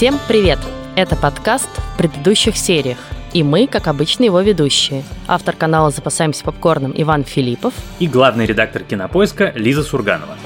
Всем привет! Это подкаст в предыдущих сериях. И мы, как обычно, его ведущие. Автор канала «Запасаемся попкорном» Иван Филиппов. И главный редактор кинопоиска Лиза Сурганова.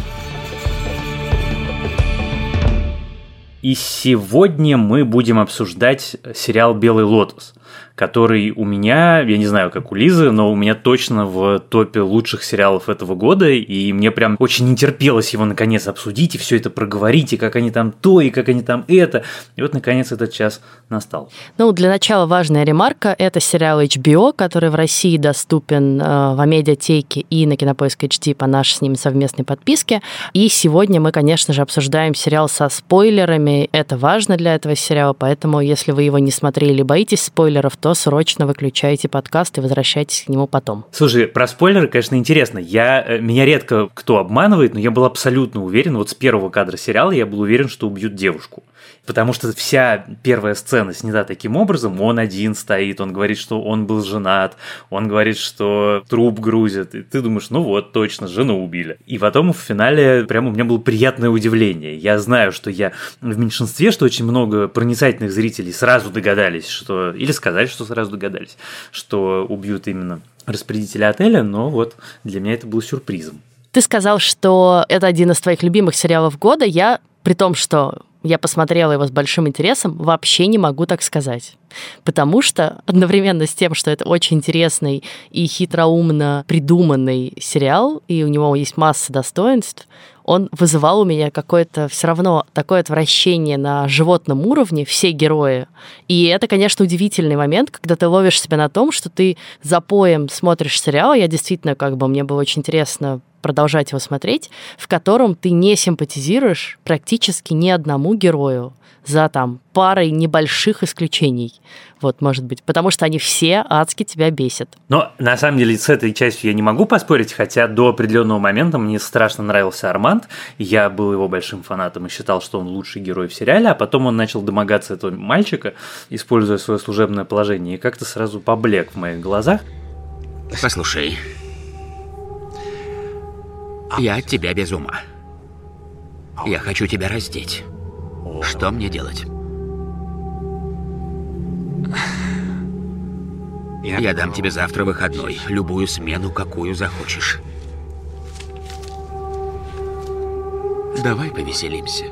И сегодня мы будем обсуждать сериал «Белый лотос», который у меня, я не знаю, как у Лизы, но у меня точно в топе лучших сериалов этого года, и мне прям очень не терпелось его наконец обсудить и все это проговорить, и как они там то, и как они там это. И вот наконец этот час настал. Ну, для начала важная ремарка. Это сериал HBO, который в России доступен э, в Амедиатеке и на Кинопоиск HD по нашей с ними совместной подписке. И сегодня мы, конечно же, обсуждаем сериал со спойлерами. Это важно для этого сериала, поэтому если вы его не смотрели или боитесь спойлеров, то срочно выключайте подкаст и возвращайтесь к нему потом. Слушай, про спойлеры, конечно, интересно. Я, э, меня редко кто обманывает, но я был абсолютно уверен, вот с первого кадра сериала я был уверен, что убьют девушку. Потому что вся первая сцена снята таким образом, он один стоит, он говорит, что он был женат, он говорит, что труп грузит, и ты думаешь, ну вот, точно, жену убили. И потом в финале прямо у меня было приятное удивление. Я знаю, что я в меньшинстве, что очень много проницательных зрителей сразу догадались, что, или сказали, что сразу догадались, что убьют именно распорядителя отеля, но вот для меня это было сюрпризом. Ты сказал, что это один из твоих любимых сериалов года. Я, при том, что я посмотрела его с большим интересом, вообще не могу так сказать. Потому что одновременно с тем, что это очень интересный и хитроумно придуманный сериал, и у него есть масса достоинств, он вызывал у меня какое-то все равно такое отвращение на животном уровне, все герои. И это, конечно, удивительный момент, когда ты ловишь себя на том, что ты за поем смотришь сериал. Я действительно, как бы, мне было очень интересно продолжать его смотреть, в котором ты не симпатизируешь практически ни одному герою за там парой небольших исключений. Вот, может быть. Потому что они все адски тебя бесят. Но на самом деле с этой частью я не могу поспорить, хотя до определенного момента мне страшно нравился Арманд. Я был его большим фанатом и считал, что он лучший герой в сериале, а потом он начал домогаться этого мальчика, используя свое служебное положение, и как-то сразу поблек в моих глазах. Послушай, я от тебя без ума. Я хочу тебя раздеть. Что мне делать? Я дам тебе завтра выходной, любую смену, какую захочешь. Давай повеселимся.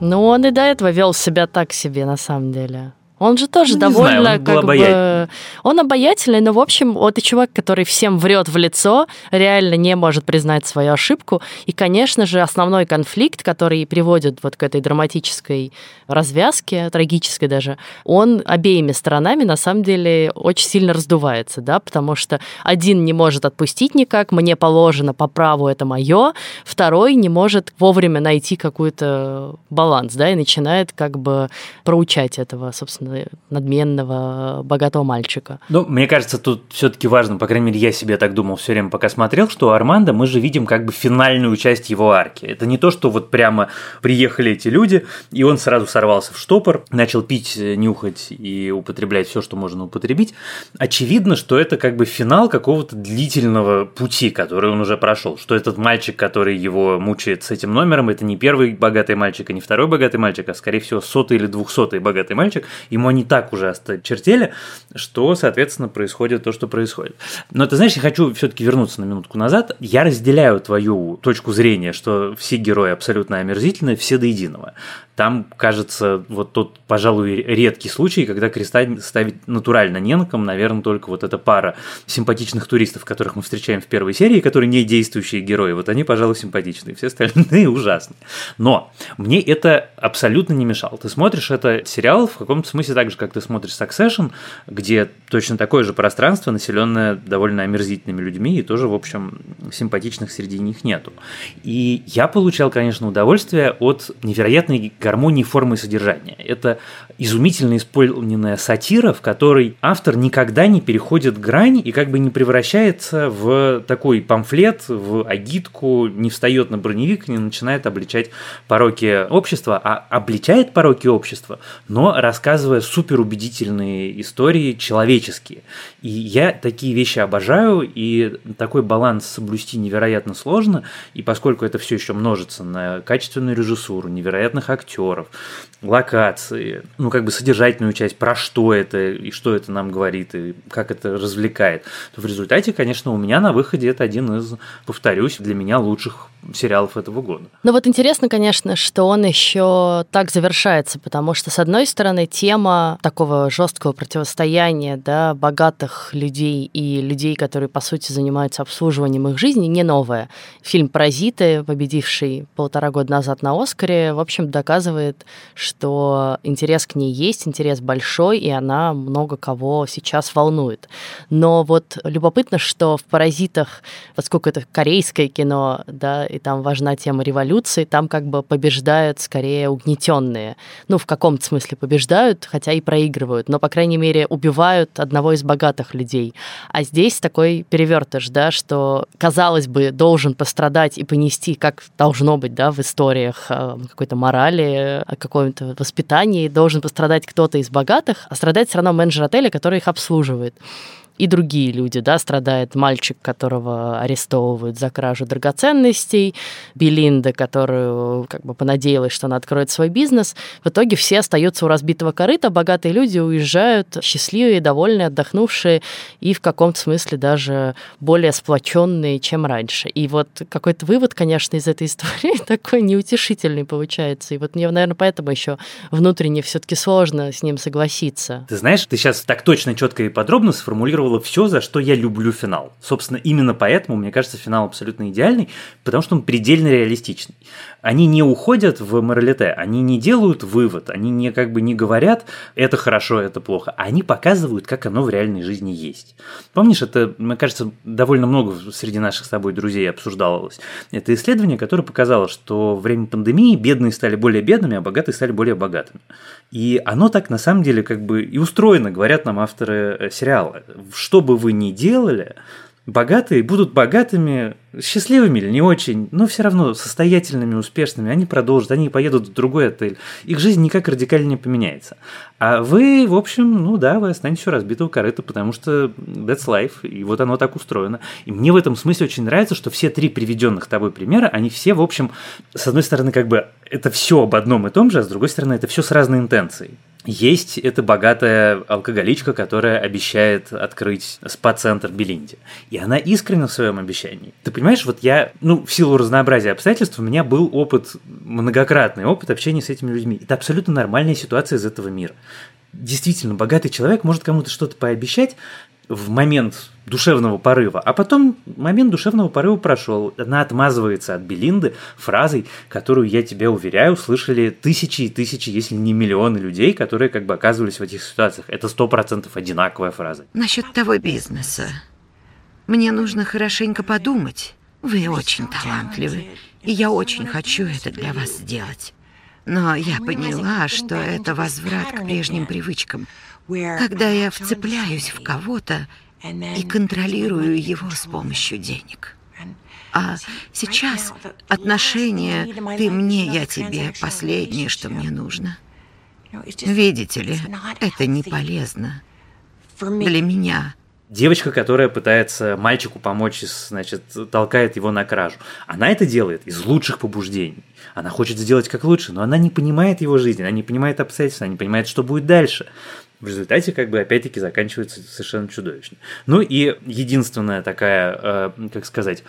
Ну, он и до этого вел себя так себе, на самом деле. Он же тоже ну, довольно знаю, он как бы... Он обаятельный, но, в общем, вот и человек, который всем врет в лицо, реально не может признать свою ошибку. И, конечно же, основной конфликт, который приводит вот к этой драматической развязке, трагической даже, он обеими сторонами, на самом деле, очень сильно раздувается, да, потому что один не может отпустить никак, мне положено по праву, это мое, второй не может вовремя найти какой-то баланс, да, и начинает как бы проучать этого, собственно, надменного, богатого мальчика. Ну, мне кажется, тут все-таки важно, по крайней мере, я себе так думал все время, пока смотрел, что у Армандо мы же видим как бы финальную часть его арки. Это не то, что вот прямо приехали эти люди, и он сразу сорвался в штопор, начал пить, нюхать и употреблять все, что можно употребить. Очевидно, что это как бы финал какого-то длительного пути, который он уже прошел. Что этот мальчик, который его мучает с этим номером, это не первый богатый мальчик, и не второй богатый мальчик, а скорее всего сотый или двухсотый богатый мальчик, и ему они так уже осточертели, что, соответственно, происходит то, что происходит. Но ты знаешь, я хочу все-таки вернуться на минутку назад. Я разделяю твою точку зрения, что все герои абсолютно омерзительные, все до единого. Там, кажется, вот тот, пожалуй, редкий случай, когда креста ставить натурально не на ком, наверное, только вот эта пара симпатичных туристов, которых мы встречаем в первой серии, которые не действующие герои, вот они, пожалуй, симпатичные, все остальные ужасные. Но мне это абсолютно не мешало. Ты смотришь это сериал в каком-то смысле так же, как ты смотришь Succession, где точно такое же пространство, населенное довольно омерзительными людьми, и тоже, в общем, симпатичных среди них нету. И я получал, конечно, удовольствие от невероятной гармонии формы и содержания. Это изумительно исполненная сатира, в которой автор никогда не переходит грань и как бы не превращается в такой памфлет, в агитку, не встает на броневик, не начинает обличать пороки общества, а обличает пороки общества, но рассказывая суперубедительные истории человеческие. И я такие вещи обожаю, и такой баланс соблюсти невероятно сложно, и поскольку это все еще множится на качественную режиссуру, невероятных актеров, локации, ну как бы содержательную часть, про что это и что это нам говорит и как это развлекает, то в результате, конечно, у меня на выходе это один из, повторюсь, для меня лучших сериалов этого года. Ну вот интересно, конечно, что он еще так завершается, потому что, с одной стороны, тема такого жесткого противостояния да, богатых людей и людей, которые, по сути, занимаются обслуживанием их жизни, не новая. Фильм «Паразиты», победивший полтора года назад на «Оскаре», в общем, доказывает, что интерес к ней есть, интерес большой, и она много кого сейчас волнует. Но вот любопытно, что в «Паразитах», поскольку это корейское кино, да, и там важна тема революции, там как бы побеждают скорее угнетенные. Ну, в каком-то смысле побеждают, хотя и проигрывают, но, по крайней мере, убивают одного из богатых людей. А здесь такой перевертыш, да, что, казалось бы, должен пострадать и понести, как должно быть, да, в историях э, какой-то морали, каком-то воспитании, должен пострадать кто-то из богатых, а страдает все равно менеджер отеля, который их обслуживает и другие люди, да, страдает мальчик, которого арестовывают за кражу драгоценностей, Белинда, которую как бы понадеялась, что она откроет свой бизнес. В итоге все остаются у разбитого корыта, богатые люди уезжают счастливые, довольные, отдохнувшие и в каком-то смысле даже более сплоченные, чем раньше. И вот какой-то вывод, конечно, из этой истории такой неутешительный получается. И вот мне, наверное, поэтому еще внутренне все-таки сложно с ним согласиться. Ты знаешь, ты сейчас так точно, четко и подробно сформулировал символизировало все, за что я люблю финал. Собственно, именно поэтому, мне кажется, финал абсолютно идеальный, потому что он предельно реалистичный. Они не уходят в моралите, они не делают вывод, они не как бы не говорят, это хорошо, это плохо. Они показывают, как оно в реальной жизни есть. Помнишь, это, мне кажется, довольно много среди наших с тобой друзей обсуждалось. Это исследование, которое показало, что во время пандемии бедные стали более бедными, а богатые стали более богатыми. И оно так на самом деле как бы и устроено, говорят нам авторы э, сериала что бы вы ни делали, богатые будут богатыми, счастливыми или не очень, но все равно состоятельными, успешными. Они продолжат, они поедут в другой отель. Их жизнь никак радикально не поменяется. А вы, в общем, ну да, вы останетесь у разбитого корыта, потому что that's life, и вот оно так устроено. И мне в этом смысле очень нравится, что все три приведенных тобой примера, они все, в общем, с одной стороны, как бы это все об одном и том же, а с другой стороны, это все с разной интенцией. Есть эта богатая алкоголичка, которая обещает открыть спа-центр Белинде. И она искренна в своем обещании. Ты понимаешь, вот я, ну, в силу разнообразия обстоятельств, у меня был опыт, многократный опыт общения с этими людьми. Это абсолютно нормальная ситуация из этого мира. Действительно, богатый человек может кому-то что-то пообещать, в момент душевного порыва, а потом момент душевного порыва прошел. Она отмазывается от Белинды фразой, которую, я тебя уверяю, слышали тысячи и тысячи, если не миллионы людей, которые как бы оказывались в этих ситуациях. Это сто процентов одинаковая фраза. Насчет того бизнеса. Мне нужно хорошенько подумать. Вы очень талантливы, и я очень хочу это для вас сделать. Но я поняла, что это возврат к прежним привычкам – когда я вцепляюсь в кого-то и контролирую его с помощью денег. А сейчас отношения «ты мне, я тебе» — последнее, что мне нужно. Видите ли, это не полезно для меня. Девочка, которая пытается мальчику помочь, значит, толкает его на кражу. Она это делает из лучших побуждений. Она хочет сделать как лучше, но она не понимает его жизни, она не понимает обстоятельства, она не понимает, что будет дальше. В результате, как бы, опять-таки, заканчивается совершенно чудовищно. Ну и единственная такая, э, как сказать,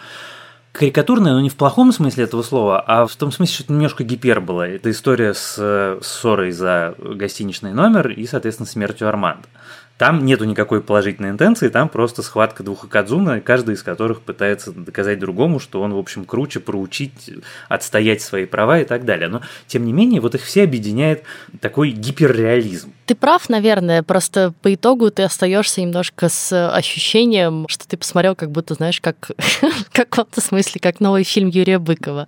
карикатурная, но не в плохом смысле этого слова, а в том смысле, что немножко гипербола. Это история с ссорой за гостиничный номер и, соответственно, смертью Арманда Там нету никакой положительной интенции, там просто схватка двух Акадзуна, каждый из которых пытается доказать другому, что он, в общем, круче, проучить, отстоять свои права и так далее. Но, тем не менее, вот их все объединяет такой гиперреализм. Ты прав, наверное, просто по итогу ты остаешься немножко с ощущением, что ты посмотрел, как будто, знаешь, как в каком-то смысле, как новый фильм Юрия Быкова.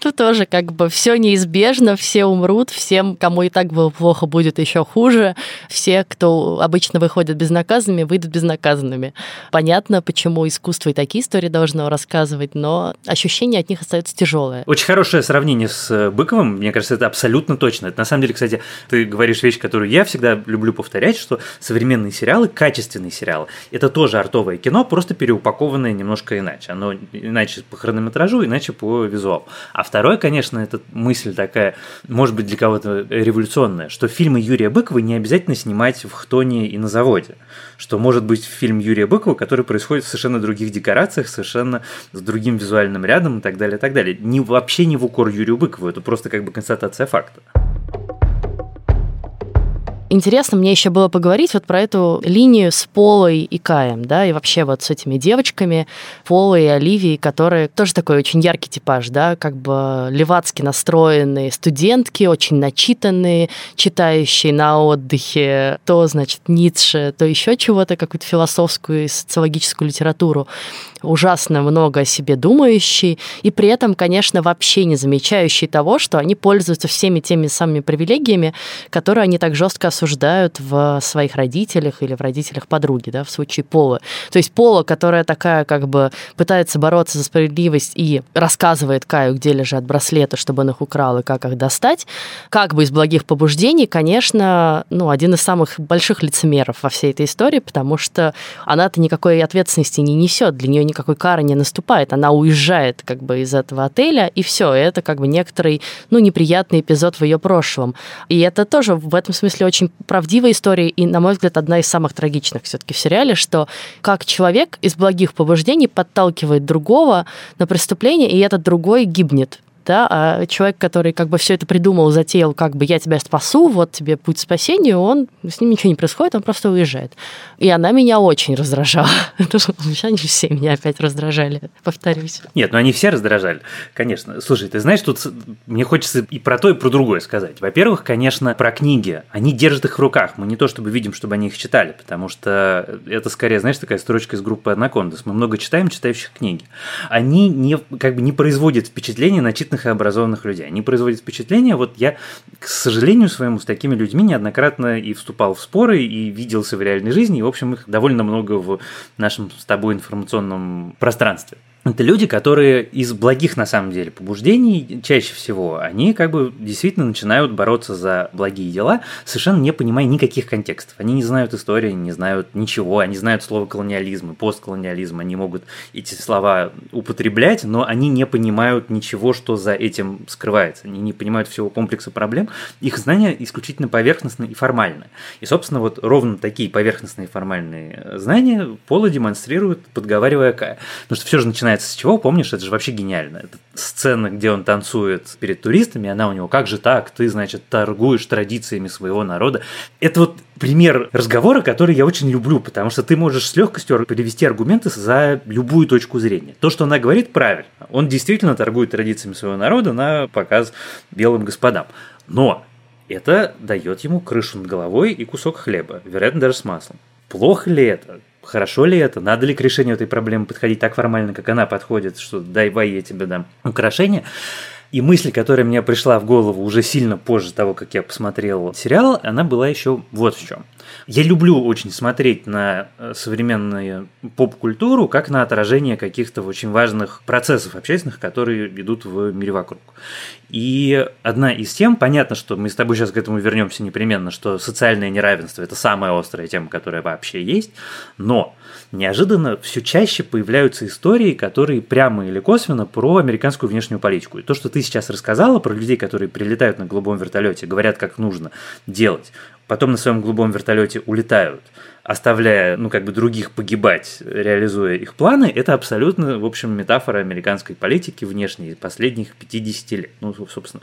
Тут тоже как бы все неизбежно, все умрут, всем, кому и так было плохо, будет еще хуже. Все, кто обычно выходят безнаказанными, выйдут безнаказанными. Понятно, почему искусство и такие истории должно рассказывать, но ощущение от них остается тяжелое. Очень хорошее сравнение с Быковым, мне кажется, это абсолютно точно. Это на самом деле, кстати, ты говоришь вещь, которую я всегда люблю повторять, что современные сериалы, качественные сериалы, это тоже артовое кино, просто переупакованное немножко иначе. Оно иначе по хронометражу, иначе по визуалу. А второе, конечно, это мысль такая, может быть, для кого-то революционная, что фильмы Юрия Быкова не обязательно снимать в Хтоне и на заводе. Что может быть фильм Юрия Быкова, который происходит в совершенно других декорациях, совершенно с другим визуальным рядом и так далее, и так далее. Не, вообще не в укор Юрию Быкову, это просто как бы констатация факта. Интересно мне еще было поговорить вот про эту линию с Полой и Каем, да, и вообще вот с этими девочками, Полой и Оливией, которые тоже такой очень яркий типаж, да, как бы левацки настроенные студентки, очень начитанные, читающие на отдыхе то, значит, Ницше, то еще чего-то, какую-то философскую и социологическую литературу ужасно много о себе думающие, и при этом, конечно, вообще не замечающие того, что они пользуются всеми теми самыми привилегиями, которые они так жестко осуждают в своих родителях или в родителях подруги, да, в случае Пола. То есть Пола, которая такая как бы пытается бороться за справедливость и рассказывает Каю, где лежат браслеты, чтобы он их украл и как их достать, как бы из благих побуждений, конечно, ну, один из самых больших лицемеров во всей этой истории, потому что она-то никакой ответственности не несет, для нее никакой кары не наступает, она уезжает как бы из этого отеля, и все, это как бы некоторый, ну, неприятный эпизод в ее прошлом. И это тоже в этом смысле очень правдивая история, и, на мой взгляд, одна из самых трагичных все-таки в сериале, что как человек из благих побуждений подталкивает другого на преступление, и этот другой гибнет да, а человек, который как бы все это придумал, затеял, как бы я тебя спасу, вот тебе путь спасения, он с ним ничего не происходит, он просто уезжает. И она меня очень раздражала. Они все меня опять раздражали, повторюсь. Нет, ну они все раздражали, конечно. Слушай, ты знаешь, тут мне хочется и про то, и про другое сказать. Во-первых, конечно, про книги. Они держат их в руках. Мы не то чтобы видим, чтобы они их читали, потому что это скорее, знаешь, такая строчка из группы Анакондас. Мы много читаем читающих книги. Они не, как бы не производят впечатление начитанных и образованных людей. Они производят впечатление, вот я, к сожалению своему, с такими людьми неоднократно и вступал в споры, и виделся в реальной жизни, и, в общем, их довольно много в нашем с тобой информационном пространстве. Это люди, которые из благих, на самом деле, побуждений чаще всего, они как бы действительно начинают бороться за благие дела, совершенно не понимая никаких контекстов. Они не знают истории, не знают ничего, они знают слово колониализм и постколониализм, они могут эти слова употреблять, но они не понимают ничего, что за этим скрывается. Они не понимают всего комплекса проблем. Их знания исключительно поверхностные и формальные. И, собственно, вот ровно такие поверхностные и формальные знания Пола демонстрирует, подговаривая Кая. Потому что все же начинает начинается с чего, помнишь, это же вообще гениально. Это сцена, где он танцует перед туристами, она у него, как же так, ты, значит, торгуешь традициями своего народа. Это вот пример разговора, который я очень люблю, потому что ты можешь с легкостью перевести аргументы за любую точку зрения. То, что она говорит, правильно. Он действительно торгует традициями своего народа на показ белым господам. Но это дает ему крышу над головой и кусок хлеба, вероятно, даже с маслом. Плохо ли это? Хорошо ли это? Надо ли к решению этой проблемы подходить так формально, как она подходит, что дай вай, я тебе дам украшение? И мысль, которая мне пришла в голову уже сильно позже того, как я посмотрел сериал, она была еще вот в чем. Я люблю очень смотреть на э, современную поп-культуру как на отражение каких-то очень важных процессов общественных, которые идут в мире вокруг. И одна из тем, понятно, что мы с тобой сейчас к этому вернемся непременно, что социальное неравенство – это самая острая тема, которая вообще есть, но неожиданно все чаще появляются истории, которые прямо или косвенно про американскую внешнюю политику. И то, что ты сейчас рассказала про людей, которые прилетают на голубом вертолете, говорят, как нужно делать, потом на своем голубом вертолете улетают оставляя, ну, как бы других погибать, реализуя их планы, это абсолютно, в общем, метафора американской политики внешней последних 50 лет. Ну, собственно,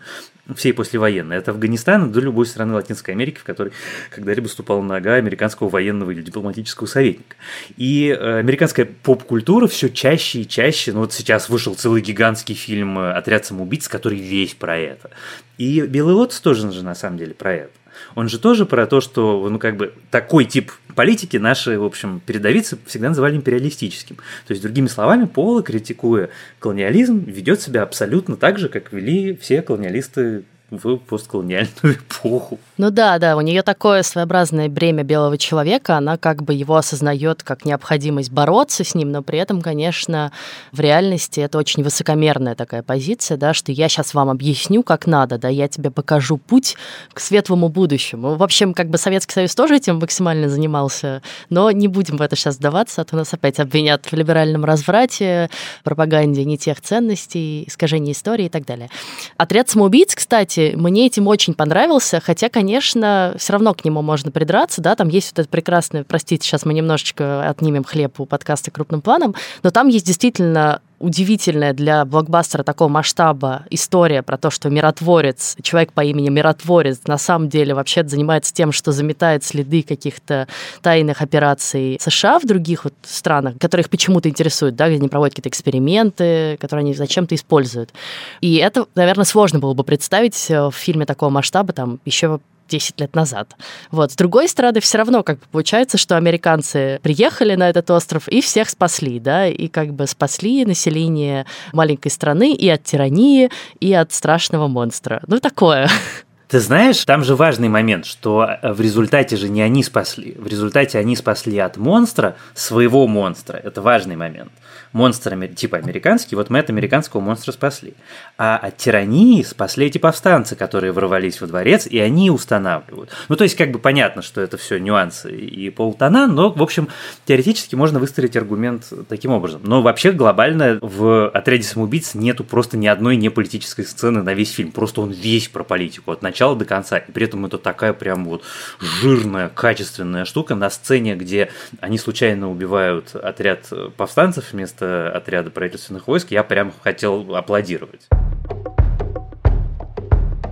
всей послевоенной. От Афганистана до любой страны Латинской Америки, в которой когда-либо ступала нога американского военного или дипломатического советника. И э, американская поп-культура все чаще и чаще, ну, вот сейчас вышел целый гигантский фильм «Отряд самоубийц», который весь про это. И «Белый лотос» тоже же на самом деле про это он же тоже про то, что, ну, как бы, такой тип политики наши, в общем, передовицы всегда называли империалистическим. То есть, другими словами, Пола, критикуя колониализм, ведет себя абсолютно так же, как вели все колониалисты в постколониальную эпоху. Ну да, да, у нее такое своеобразное бремя белого человека, она как бы его осознает как необходимость бороться с ним, но при этом, конечно, в реальности это очень высокомерная такая позиция, да, что я сейчас вам объясню, как надо, да, я тебе покажу путь к светлому будущему. В общем, как бы Советский Союз тоже этим максимально занимался, но не будем в это сейчас сдаваться, а то нас опять обвинят в либеральном разврате, пропаганде не тех ценностей, искажении истории и так далее. Отряд самоубийц, кстати, мне этим очень понравился, хотя, конечно, все равно к нему можно придраться, да, там есть вот это прекрасное, простите, сейчас мы немножечко отнимем хлеб у подкаста крупным планом, но там есть действительно удивительная для блокбастера такого масштаба история про то, что миротворец, человек по имени Миротворец, на самом деле вообще занимается тем, что заметает следы каких-то тайных операций США в других вот странах, которые их почему-то интересуют, да, где они проводят какие-то эксперименты, которые они зачем-то используют. И это, наверное, сложно было бы представить э, в фильме такого масштаба там еще 10 лет назад. Вот. С другой стороны, все равно как бы получается, что американцы приехали на этот остров и всех спасли, да, и как бы спасли население маленькой страны и от тирании, и от страшного монстра. Ну, такое. Ты знаешь, там же важный момент, что э, в результате же не они спасли. В результате они спасли от монстра своего монстра. Это важный момент монстр типа американский, вот мы от американского монстра спасли. А от тирании спасли эти повстанцы, которые ворвались во дворец, и они устанавливают. Ну, то есть, как бы понятно, что это все нюансы и полтона, но, в общем, теоретически можно выстроить аргумент таким образом. Но вообще глобально в «Отряде самоубийц» нету просто ни одной неполитической сцены на весь фильм. Просто он весь про политику, от начала до конца. И при этом это такая прям вот жирная, качественная штука на сцене, где они случайно убивают отряд повстанцев вместо вместо отряда правительственных войск, я прям хотел аплодировать.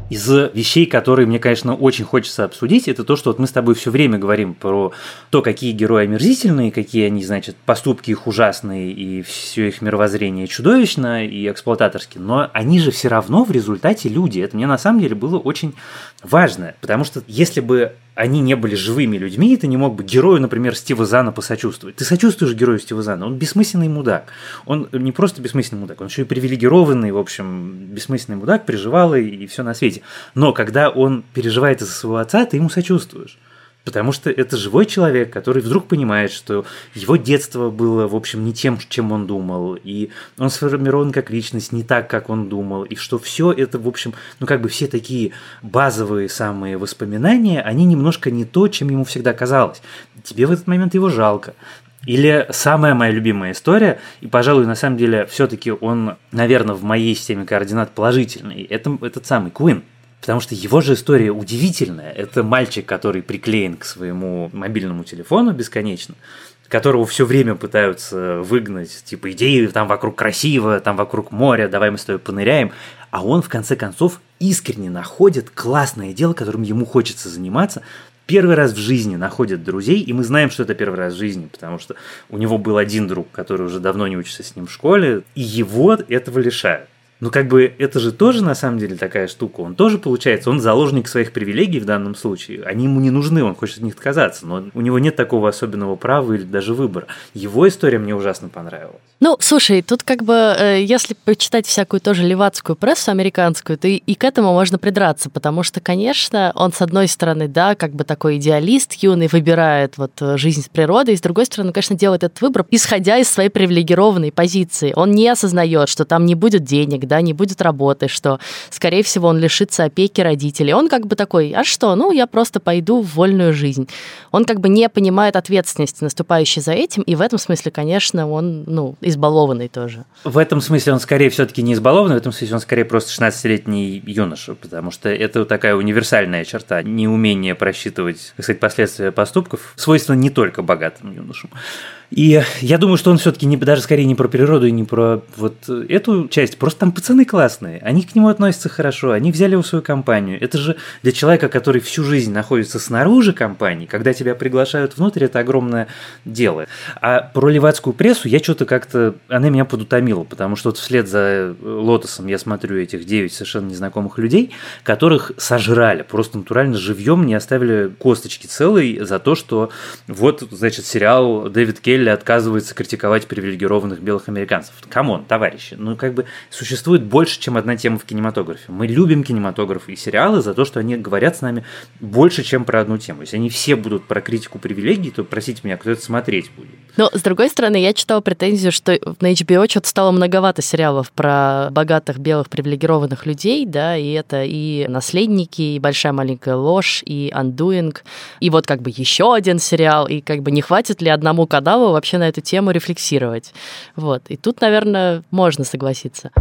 Из вещей, которые мне, конечно, очень хочется обсудить, это то, что вот мы с тобой все время говорим про то, какие герои омерзительные, какие они, значит, поступки их ужасные, и все их мировоззрение чудовищно и эксплуататорски, но они же все равно в результате люди. Это мне на самом деле было очень важно, потому что если бы они не были живыми людьми, и ты не мог бы герою, например, Стива Зана посочувствовать. Ты сочувствуешь герою Стива Зана, он бессмысленный мудак. Он не просто бессмысленный мудак, он еще и привилегированный, в общем, бессмысленный мудак, переживал и, и все на свете. Но когда он переживает из-за своего отца, ты ему сочувствуешь. Потому что это живой человек, который вдруг понимает, что его детство было, в общем, не тем, чем он думал, и он сформирован как личность не так, как он думал, и что все это, в общем, ну как бы все такие базовые самые воспоминания, они немножко не то, чем ему всегда казалось. Тебе в этот момент его жалко. Или самая моя любимая история, и, пожалуй, на самом деле, все-таки он, наверное, в моей системе координат положительный, это этот самый Куин. Потому что его же история удивительная. Это мальчик, который приклеен к своему мобильному телефону бесконечно, которого все время пытаются выгнать, типа, идеи там вокруг красиво, там вокруг моря, давай мы с тобой поныряем. А он, в конце концов, искренне находит классное дело, которым ему хочется заниматься, первый раз в жизни находит друзей, и мы знаем, что это первый раз в жизни, потому что у него был один друг, который уже давно не учится с ним в школе, и его этого лишают. Ну, как бы это же тоже на самом деле такая штука. Он тоже, получается, он заложник своих привилегий в данном случае. Они ему не нужны, он хочет от них отказаться, но у него нет такого особенного права или даже выбора. Его история мне ужасно понравилась. Ну, слушай, тут как бы, э, если почитать всякую тоже левацкую прессу американскую, то и к этому можно придраться, потому что, конечно, он, с одной стороны, да, как бы такой идеалист юный, выбирает вот э, жизнь с природой, и с другой стороны, конечно, делает этот выбор, исходя из своей привилегированной позиции. Он не осознает, что там не будет денег, да, не будет работы, что, скорее всего, он лишится опеки родителей. Он как бы такой, а что, ну, я просто пойду в вольную жизнь. Он как бы не понимает ответственности, наступающей за этим, и в этом смысле, конечно, он, ну, избалованный тоже. В этом смысле он скорее все-таки не избалованный, в этом смысле он скорее просто 16-летний юноша, потому что это такая универсальная черта, неумение просчитывать, так сказать, последствия поступков, свойственно не только богатым юношам. И я думаю, что он все-таки не, даже скорее не про природу и не про вот эту часть. Просто там пацаны классные. Они к нему относятся хорошо. Они взяли его в свою компанию. Это же для человека, который всю жизнь находится снаружи компании, когда тебя приглашают внутрь, это огромное дело. А про левацкую прессу я что-то как-то... Она меня подутомила, потому что вот вслед за Лотосом я смотрю этих девять совершенно незнакомых людей, которых сожрали. Просто натурально живьем не оставили косточки целой за то, что вот, значит, сериал Дэвид Келли Келли отказывается критиковать привилегированных белых американцев. Come on, товарищи, ну как бы существует больше, чем одна тема в кинематографе. Мы любим кинематограф и сериалы за то, что они говорят с нами больше, чем про одну тему. Если они все будут про критику привилегий, то простите меня, кто это смотреть будет? Но, с другой стороны, я читала претензию, что на HBO что-то стало многовато сериалов про богатых белых привилегированных людей, да, и это и «Наследники», и «Большая маленькая ложь», и «Undoing», и вот как бы еще один сериал, и как бы не хватит ли одному каналу вообще на эту тему рефлексировать. Вот. И тут, наверное, можно согласиться.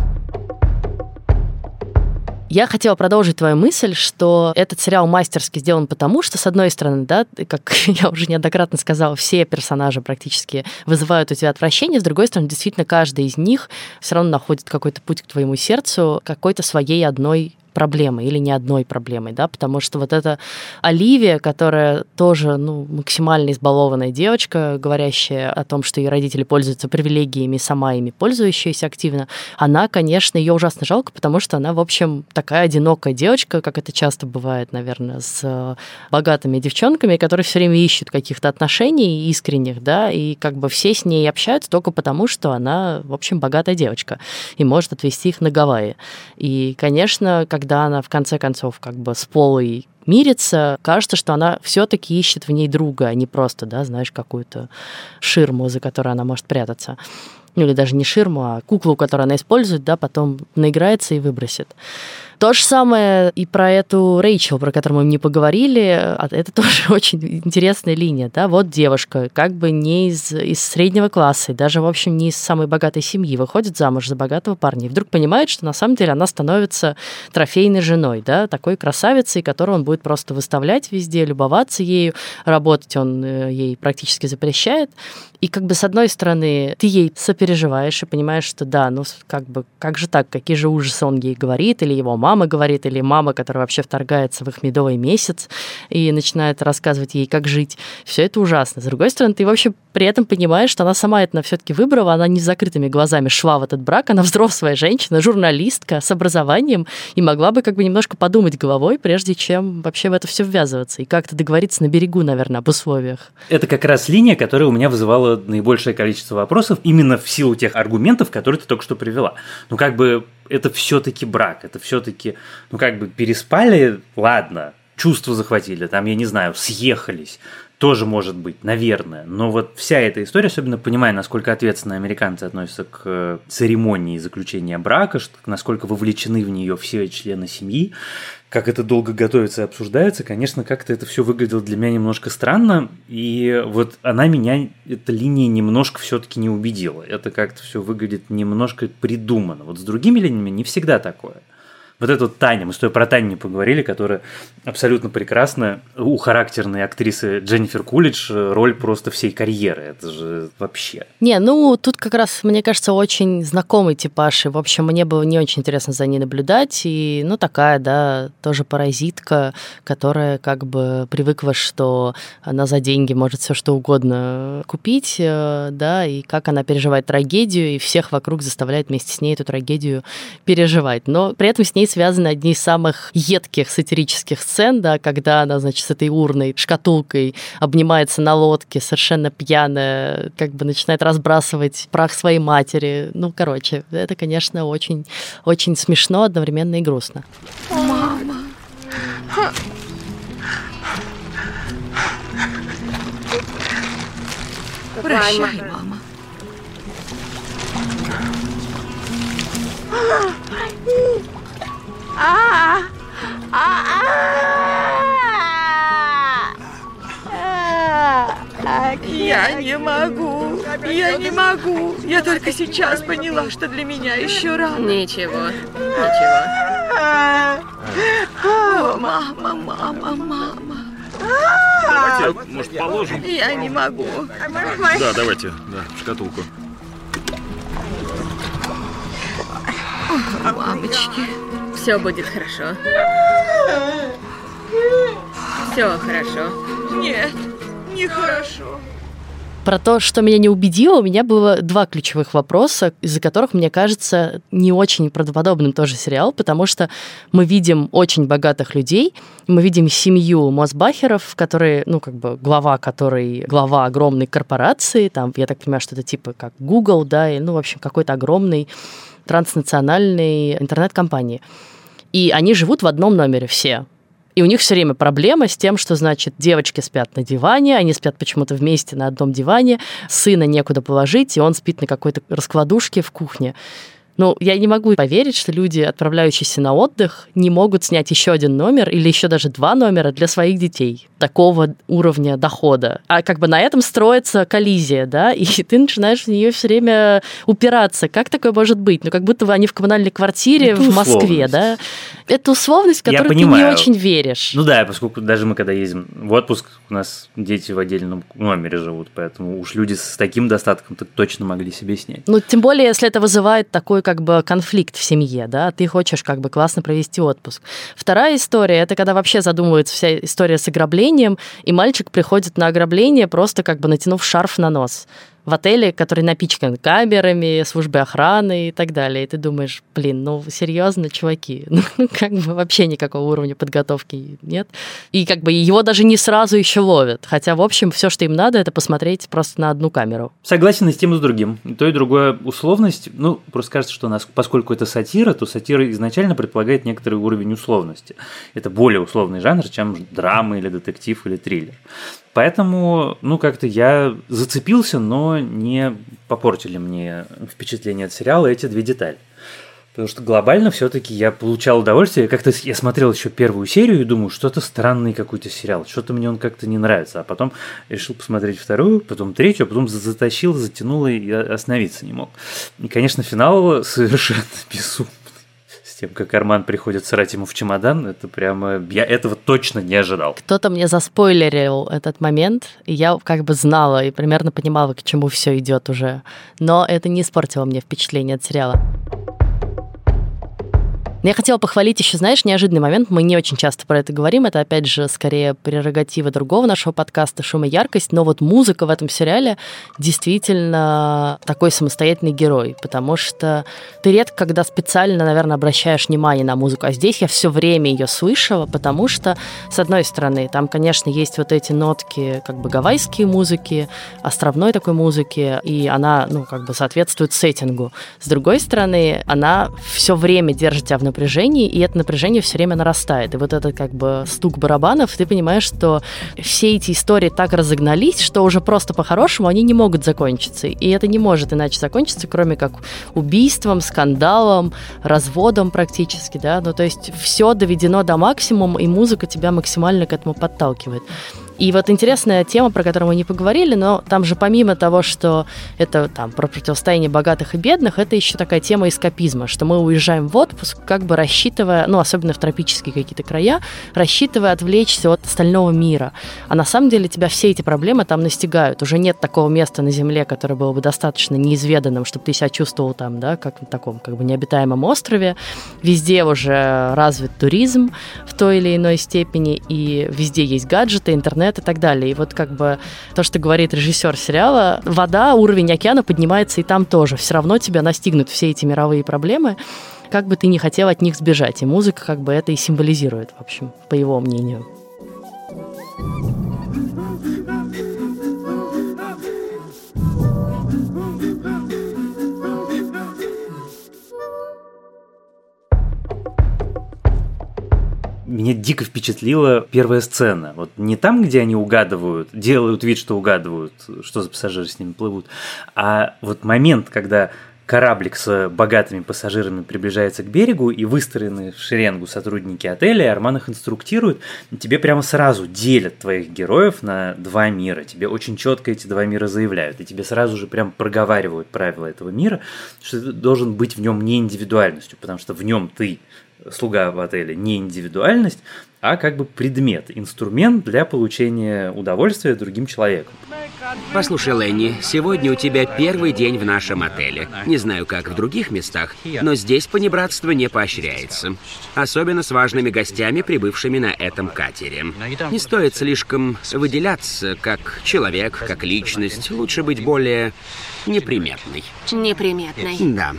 Я хотела продолжить твою мысль, что этот сериал мастерски сделан потому, что, с одной стороны, да, как я уже неоднократно сказала, все персонажи практически вызывают у тебя отвращение, с другой стороны, действительно, каждый из них все равно находит какой-то путь к твоему сердцу, какой-то своей одной проблемой или не одной проблемой, да, потому что вот эта Оливия, которая тоже, ну, максимально избалованная девочка, говорящая о том, что ее родители пользуются привилегиями, сама ими пользующаяся активно, она, конечно, ее ужасно жалко, потому что она, в общем, такая одинокая девочка, как это часто бывает, наверное, с э, богатыми девчонками, которые все время ищут каких-то отношений искренних, да, и как бы все с ней общаются только потому, что она, в общем, богатая девочка и может отвезти их на Гавайи. И, конечно, когда когда она в конце концов как бы с Полой мирится, кажется, что она все-таки ищет в ней друга, а не просто, да, знаешь, какую-то ширму, за которой она может прятаться. Ну, или даже не ширму, а куклу, которую она использует, да, потом наиграется и выбросит. То же самое и про эту Рэйчел, про которую мы не поговорили. А это тоже очень интересная линия. Да? Вот девушка, как бы не из, из среднего класса, и даже, в общем, не из самой богатой семьи, выходит замуж за богатого парня, и вдруг понимает, что на самом деле она становится трофейной женой, да, такой красавицей, которую он будет просто выставлять везде, любоваться ею, работать он э, ей практически запрещает. И как бы с одной стороны ты ей сопереживаешь и понимаешь, что да, ну как бы как же так, какие же ужасы он ей говорит, или его мама говорит, или мама, которая вообще вторгается в их медовый месяц и начинает рассказывать ей, как жить. Все это ужасно. С другой стороны, ты вообще при этом понимаешь, что она сама это все-таки выбрала, она не с закрытыми глазами шла в этот брак, она взрослая женщина, журналистка с образованием и могла бы как бы немножко подумать головой, прежде чем вообще в это все ввязываться и как-то договориться на берегу, наверное, об условиях. Это как раз линия, которая у меня вызывала наибольшее количество вопросов именно в силу тех аргументов, которые ты только что привела. Ну, как бы это все-таки брак, это все-таки, ну как бы переспали, ладно, чувства захватили, там, я не знаю, съехались, тоже может быть, наверное. Но вот вся эта история, особенно понимая, насколько ответственно американцы относятся к э, церемонии заключения брака, насколько вовлечены в нее все члены семьи, как это долго готовится и обсуждается, конечно, как-то это все выглядело для меня немножко странно. И вот она меня, эта линия немножко все-таки не убедила. Это как-то все выглядит немножко придумано. Вот с другими линиями не всегда такое. Вот эту Таня, мы с тобой про Таню не поговорили, которая абсолютно прекрасная. У характерной актрисы Дженнифер Кулидж роль просто всей карьеры. Это же вообще. Не, ну тут как раз, мне кажется, очень знакомый типаж. И, в общем, мне было не очень интересно за ней наблюдать. И, ну, такая, да, тоже паразитка, которая как бы привыкла, что она за деньги может все что угодно купить, э, да, и как она переживает трагедию, и всех вокруг заставляет вместе с ней эту трагедию переживать. Но при этом с ней связаны одни из самых едких сатирических сцен, да, когда она, значит, с этой урной, шкатулкой обнимается на лодке, совершенно пьяная, как бы начинает разбрасывать прах своей матери. Ну, короче, это, конечно, очень, очень смешно, одновременно и грустно. Мама. Прощай, мама. Я не могу, я не могу. Я только сейчас поняла, что для меня еще рано. Ничего, ничего. О, мама, мама, мама. Давайте, может, положим? Я не могу. Да, давайте, да, в шкатулку. Мамочки. Все будет хорошо. Все хорошо. Нет, нехорошо. Про то, что меня не убедило, у меня было два ключевых вопроса, из-за которых, мне кажется, не очень правдоподобным тоже сериал, потому что мы видим очень богатых людей, мы видим семью Мосбахеров, которые, ну, как бы глава которой глава огромной корпорации, там, я так понимаю, что это типа как Google, да, и, ну, в общем, какой-то огромный транснациональной интернет-компании. И они живут в одном номере все. И у них все время проблема с тем, что, значит, девочки спят на диване, они спят почему-то вместе на одном диване, сына некуда положить, и он спит на какой-то раскладушке в кухне. Ну, я не могу поверить, что люди, отправляющиеся на отдых, не могут снять еще один номер или еще даже два номера для своих детей такого уровня дохода. А как бы на этом строится коллизия, да, и ты начинаешь в нее все время упираться. Как такое может быть? Ну, как будто бы они в коммунальной квартире Это в Москве, условность. да. Это условность, в которую ты не очень веришь. Ну да, поскольку даже мы когда ездим в отпуск, у нас дети в отдельном номере живут, поэтому уж люди с таким достатком точно могли себе снять. Ну, тем более, если это вызывает такой как бы конфликт в семье, да, ты хочешь как бы классно провести отпуск. Вторая история, это когда вообще задумывается вся история с ограблением, и мальчик приходит на ограбление, просто как бы натянув шарф на нос в отеле, который напичкан камерами, службой охраны и так далее. И ты думаешь, блин, ну серьезно, чуваки, ну как бы вообще никакого уровня подготовки нет. И как бы его даже не сразу еще ловят. Хотя, в общем, все, что им надо, это посмотреть просто на одну камеру. Согласен и с тем, и с другим. И то, и другое условность. Ну, просто кажется, что нас, поскольку это сатира, то сатира изначально предполагает некоторый уровень условности. Это более условный жанр, чем драма или детектив или триллер. Поэтому, ну, как-то я зацепился, но не попортили мне впечатление от сериала эти две детали. Потому что глобально все-таки я получал удовольствие. Как-то я смотрел еще первую серию и думаю, что-то странный какой-то сериал, что-то мне он как-то не нравится. А потом решил посмотреть вторую, потом третью, а потом затащил, затянул и остановиться не мог. И, конечно, финал совершенно безумный. Тем, как Арман приходит срать ему в чемодан, это прямо... Я этого точно не ожидал. Кто-то мне заспойлерил этот момент, и я как бы знала и примерно понимала, к чему все идет уже. Но это не испортило мне впечатление от сериала. Я хотела похвалить еще, знаешь, неожиданный момент. Мы не очень часто про это говорим. Это, опять же, скорее прерогатива другого нашего подкаста «Шум и яркость». Но вот музыка в этом сериале действительно такой самостоятельный герой. Потому что ты редко, когда специально, наверное, обращаешь внимание на музыку. А здесь я все время ее слышала, потому что, с одной стороны, там, конечно, есть вот эти нотки как бы гавайские музыки, островной такой музыки, и она, ну, как бы соответствует сеттингу. С другой стороны, она все время держит тебя в напряжении, и это напряжение все время нарастает. И вот этот как бы стук барабанов, ты понимаешь, что все эти истории так разогнались, что уже просто по-хорошему они не могут закончиться. И это не может иначе закончиться, кроме как убийством, скандалом, разводом практически, да. Ну, то есть все доведено до максимума, и музыка тебя максимально к этому подталкивает. И вот интересная тема, про которую мы не поговорили, но там же помимо того, что это там про противостояние богатых и бедных, это еще такая тема эскапизма, что мы уезжаем в отпуск, как бы рассчитывая, ну, особенно в тропические какие-то края, рассчитывая отвлечься от остального мира. А на самом деле тебя все эти проблемы там настигают. Уже нет такого места на Земле, которое было бы достаточно неизведанным, чтобы ты себя чувствовал там, да, как на таком как бы необитаемом острове. Везде уже развит туризм в той или иной степени, и везде есть гаджеты, интернет, интернет и так далее. И вот как бы то, что говорит режиссер сериала, вода, уровень океана поднимается и там тоже. Все равно тебя настигнут все эти мировые проблемы, как бы ты не хотел от них сбежать. И музыка как бы это и символизирует, в общем, по его мнению. Меня дико впечатлила первая сцена. Вот не там, где они угадывают, делают вид, что угадывают, что за пассажиры с ними плывут, а вот момент, когда кораблик с богатыми пассажирами приближается к берегу, и выстроены в шеренгу сотрудники отеля, Арман их инструктирует, тебе прямо сразу делят твоих героев на два мира. Тебе очень четко эти два мира заявляют, и тебе сразу же прям проговаривают правила этого мира, что ты должен быть в нем не индивидуальностью, потому что в нем ты слуга в отеле не индивидуальность, а как бы предмет, инструмент для получения удовольствия другим человеком. Послушай, Ленни, сегодня у тебя первый день в нашем отеле. Не знаю, как в других местах, но здесь понебратство не поощряется. Особенно с важными гостями, прибывшими на этом катере. Не стоит слишком выделяться как человек, как личность. Лучше быть более неприметной. Неприметной. Да.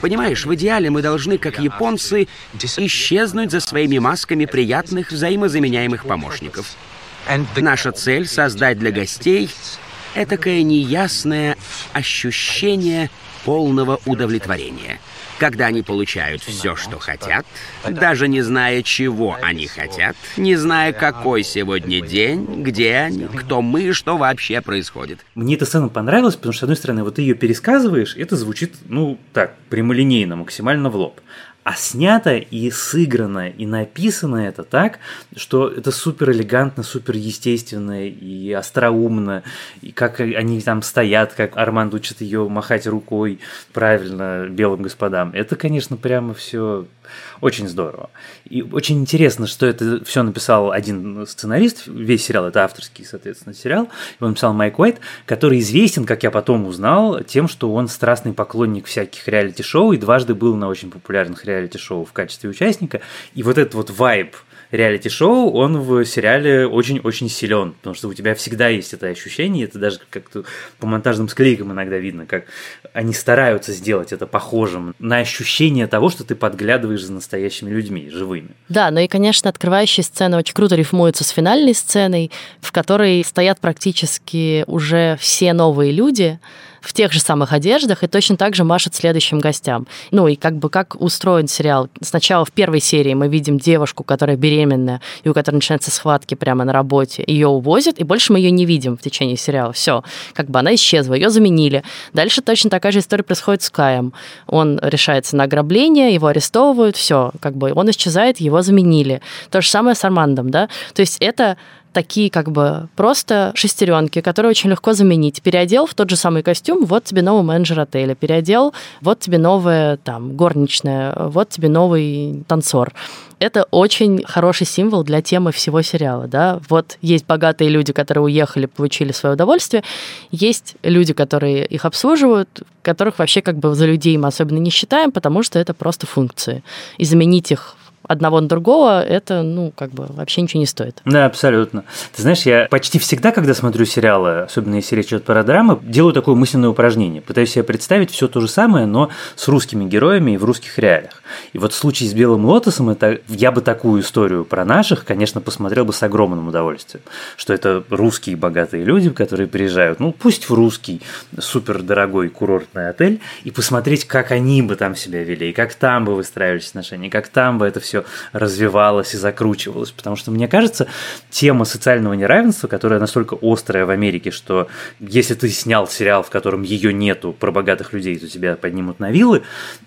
Понимаешь, в идеале мы должны, как японцы, исчезнуть за своими масками приятных взаимозаменяемых помощников. Наша цель — создать для гостей этакое неясное ощущение полного удовлетворения. Когда они получают все, что хотят, даже не зная, чего они хотят, не зная, какой сегодня день, где они, кто мы, что вообще происходит. Мне эта сцена понравилась, потому что, с одной стороны, вот ты ее пересказываешь, это звучит, ну, так, прямолинейно, максимально в лоб а снято и сыграно и написано это так, что это супер элегантно, супер естественно и остроумно, и как они там стоят, как Арманд учит ее махать рукой правильно белым господам. Это, конечно, прямо все очень здорово. И очень интересно, что это все написал один сценарист, весь сериал это авторский, соответственно, сериал, его написал Майк Уайт, который известен, как я потом узнал, тем, что он страстный поклонник всяких реалити-шоу и дважды был на очень популярных реалити-шоу в качестве участника. И вот этот вот вайб реалити-шоу, он в сериале очень-очень силен, потому что у тебя всегда есть это ощущение, это даже как-то по монтажным склейкам иногда видно, как они стараются сделать это похожим на ощущение того, что ты подглядываешь за настоящими людьми, живыми. Да, ну и, конечно, открывающая сцена очень круто рифмуется с финальной сценой, в которой стоят практически уже все новые люди, в тех же самых одеждах и точно так же машет следующим гостям. Ну и как бы как устроен сериал. Сначала в первой серии мы видим девушку, которая беременная, и у которой начинаются схватки прямо на работе. Ее увозят, и больше мы ее не видим в течение сериала. Все, как бы она исчезла, ее заменили. Дальше точно такая же история происходит с Каем. Он решается на ограбление, его арестовывают, все, как бы он исчезает, его заменили. То же самое с Армандом, да. То есть это такие как бы просто шестеренки, которые очень легко заменить. Переодел в тот же самый костюм, вот тебе новый менеджер отеля. Переодел, вот тебе новая там горничная, вот тебе новый танцор это очень хороший символ для темы всего сериала. Да? Вот есть богатые люди, которые уехали, получили свое удовольствие, есть люди, которые их обслуживают, которых вообще как бы за людей мы особенно не считаем, потому что это просто функции. И заменить их одного на другого, это, ну, как бы вообще ничего не стоит. Да, абсолютно. Ты знаешь, я почти всегда, когда смотрю сериалы, особенно если речь идет про драмы, делаю такое мысленное упражнение. Пытаюсь себе представить все то же самое, но с русскими героями и в русских реалиях. И вот в случае с «Белым лотосом» это, я бы такую историю про наших, конечно, посмотрел бы с огромным удовольствием. Что это русские богатые люди, которые приезжают, ну, пусть в русский супер дорогой курортный отель, и посмотреть, как они бы там себя вели, и как там бы выстраивались отношения, как там бы это все все развивалось и закручивалось. Потому что, мне кажется, тема социального неравенства, которая настолько острая в Америке, что если ты снял сериал, в котором ее нету про богатых людей, то тебя поднимут на вилы,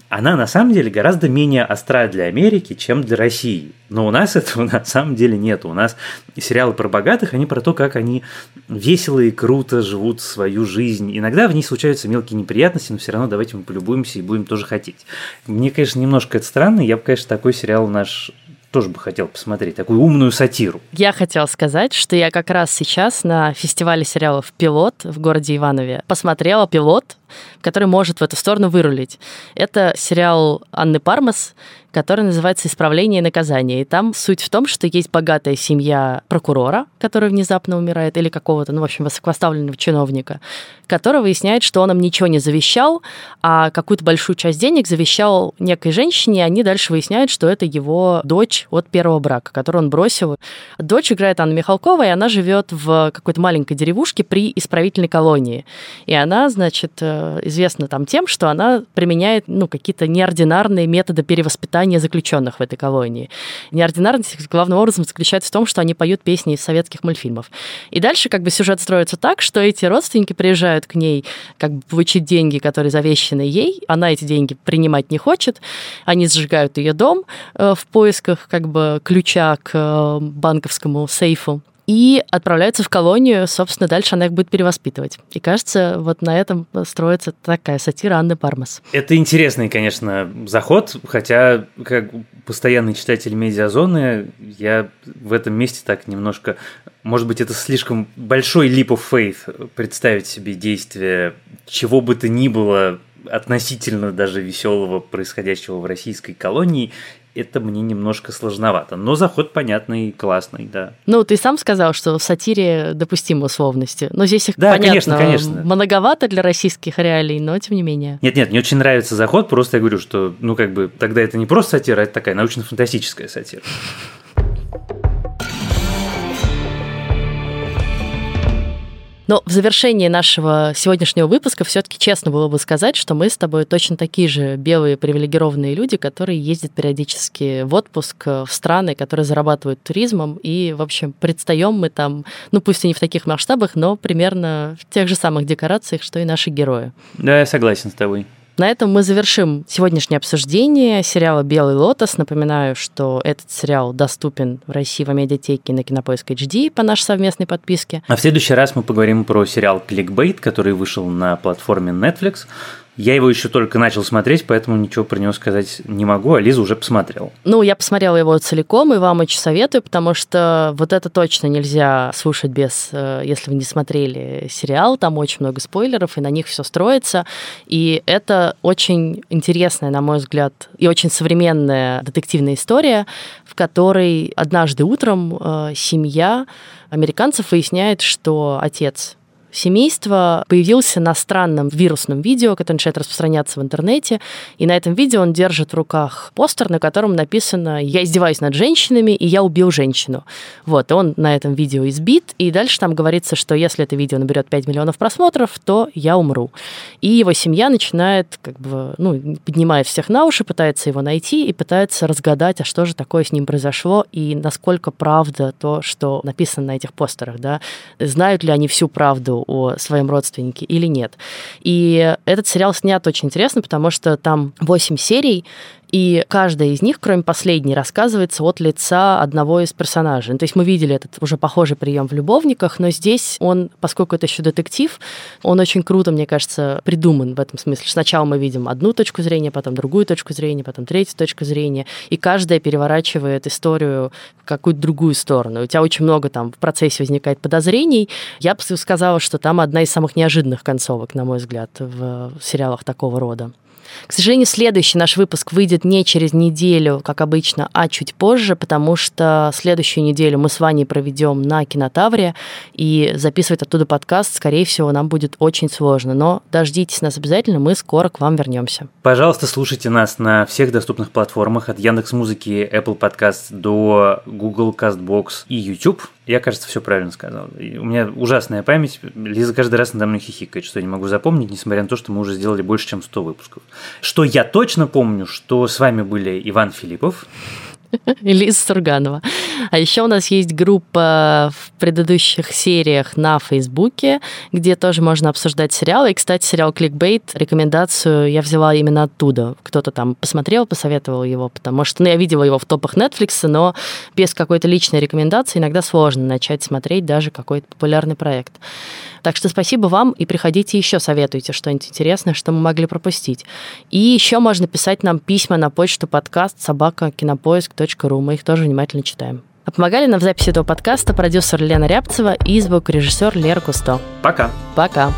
она на самом деле гораздо менее остра для Америки, чем для России. Но у нас этого на самом деле нет. У нас сериалы про богатых, они про то, как они весело и круто живут свою жизнь. Иногда в ней случаются мелкие неприятности, но все равно давайте мы полюбуемся и будем тоже хотеть. Мне, конечно, немножко это странно. Я бы, конечно, такой сериал наш тоже бы хотел посмотреть, такую умную сатиру. Я хотела сказать, что я как раз сейчас на фестивале сериалов «Пилот» в городе Иванове посмотрела «Пилот», который может в эту сторону вырулить. Это сериал Анны Пармас, который называется «Исправление и наказание». И там суть в том, что есть богатая семья прокурора, который внезапно умирает, или какого-то, ну, в общем, высокопоставленного чиновника, который выясняет, что он им ничего не завещал, а какую-то большую часть денег завещал некой женщине, и они дальше выясняют, что это его дочь от первого брака, которую он бросил. Дочь играет Анна Михалкова, и она живет в какой-то маленькой деревушке при исправительной колонии. И она, значит, э, известна там тем, что она применяет ну, какие-то неординарные методы перевоспитания заключенных в этой колонии. Неординарность главным образом заключается в том, что они поют песни из советских мультфильмов. И дальше как бы сюжет строится так, что эти родственники приезжают к ней как бы получить деньги, которые завещаны ей, она эти деньги принимать не хочет, они сжигают ее дом э, в поисках как бы ключа к э, банковскому сейфу и отправляются в колонию, собственно, дальше она их будет перевоспитывать. И кажется, вот на этом строится такая сатира Анны Пармас. Это интересный, конечно, заход, хотя как постоянный читатель медиазоны, я в этом месте так немножко... Может быть, это слишком большой leap of faith представить себе действие чего бы то ни было относительно даже веселого происходящего в российской колонии это мне немножко сложновато. Но заход понятный, классный, да. Ну, ты сам сказал, что в сатире допустимы условности. Но здесь их, да, понятно, конечно, конечно. многовато для российских реалий, но тем не менее. Нет-нет, мне очень нравится заход, просто я говорю, что, ну, как бы, тогда это не просто сатира, а это такая научно-фантастическая сатира. Но в завершении нашего сегодняшнего выпуска все-таки честно было бы сказать, что мы с тобой точно такие же белые привилегированные люди, которые ездят периодически в отпуск в страны, которые зарабатывают туризмом, и, в общем, предстаем мы там, ну пусть и не в таких масштабах, но примерно в тех же самых декорациях, что и наши герои. Да, я согласен с тобой. На этом мы завершим сегодняшнее обсуждение сериала «Белый лотос». Напоминаю, что этот сериал доступен в России в медиатеке на Кинопоиск HD по нашей совместной подписке. А в следующий раз мы поговорим про сериал «Кликбейт», который вышел на платформе Netflix. Я его еще только начал смотреть, поэтому ничего про него сказать не могу, а Лиза уже посмотрела. Ну, я посмотрела его целиком, и вам очень советую, потому что вот это точно нельзя слушать без, э, если вы не смотрели сериал, там очень много спойлеров, и на них все строится. И это очень интересная, на мой взгляд, и очень современная детективная история, в которой однажды утром э, семья американцев выясняет, что отец семейства появился на странном вирусном видео, которое начинает распространяться в интернете. И на этом видео он держит в руках постер, на котором написано «Я издеваюсь над женщинами, и я убил женщину». Вот, он на этом видео избит, и дальше там говорится, что если это видео наберет 5 миллионов просмотров, то я умру. И его семья начинает, как бы, ну, поднимает всех на уши, пытается его найти и пытается разгадать, а что же такое с ним произошло, и насколько правда то, что написано на этих постерах, да, знают ли они всю правду о своем родственнике или нет. И этот сериал снят очень интересно, потому что там 8 серий, и каждая из них, кроме последней, рассказывается от лица одного из персонажей. Ну, то есть мы видели этот уже похожий прием в «Любовниках», но здесь он, поскольку это еще детектив, он очень круто, мне кажется, придуман в этом смысле. Сначала мы видим одну точку зрения, потом другую точку зрения, потом третью точку зрения, и каждая переворачивает историю в какую-то другую сторону. У тебя очень много там в процессе возникает подозрений. Я бы сказала, что там одна из самых неожиданных концовок, на мой взгляд, в сериалах такого рода. К сожалению, следующий наш выпуск выйдет не через неделю, как обычно, а чуть позже, потому что следующую неделю мы с Ваней проведем на Кинотавре, и записывать оттуда подкаст, скорее всего, нам будет очень сложно. Но дождитесь нас обязательно, мы скоро к вам вернемся. Пожалуйста, слушайте нас на всех доступных платформах, от Яндекс Музыки, Apple Podcast до Google Castbox и YouTube. Я, кажется, все правильно сказал. У меня ужасная память. Лиза каждый раз надо мной хихикает, что я не могу запомнить, несмотря на то, что мы уже сделали больше, чем 100 выпусков. Что я точно помню, что с вами были Иван Филиппов. и Лиза Сурганова. А еще у нас есть группа в предыдущих сериях на Фейсбуке, где тоже можно обсуждать сериалы. И, кстати, сериал «Кликбейт», рекомендацию я взяла именно оттуда. Кто-то там посмотрел, посоветовал его, потому что ну, я видела его в топах Netflix, но без какой-то личной рекомендации иногда сложно начать смотреть даже какой-то популярный проект. Так что спасибо вам и приходите еще, советуйте что-нибудь интересное, что мы могли пропустить. И еще можно писать нам письма на почту подкаст собака кинопоиск.ру. Мы их тоже внимательно читаем. А помогали нам в записи этого подкаста продюсер Лена Рябцева и звукорежиссер Лера Кусто. Пока. Пока.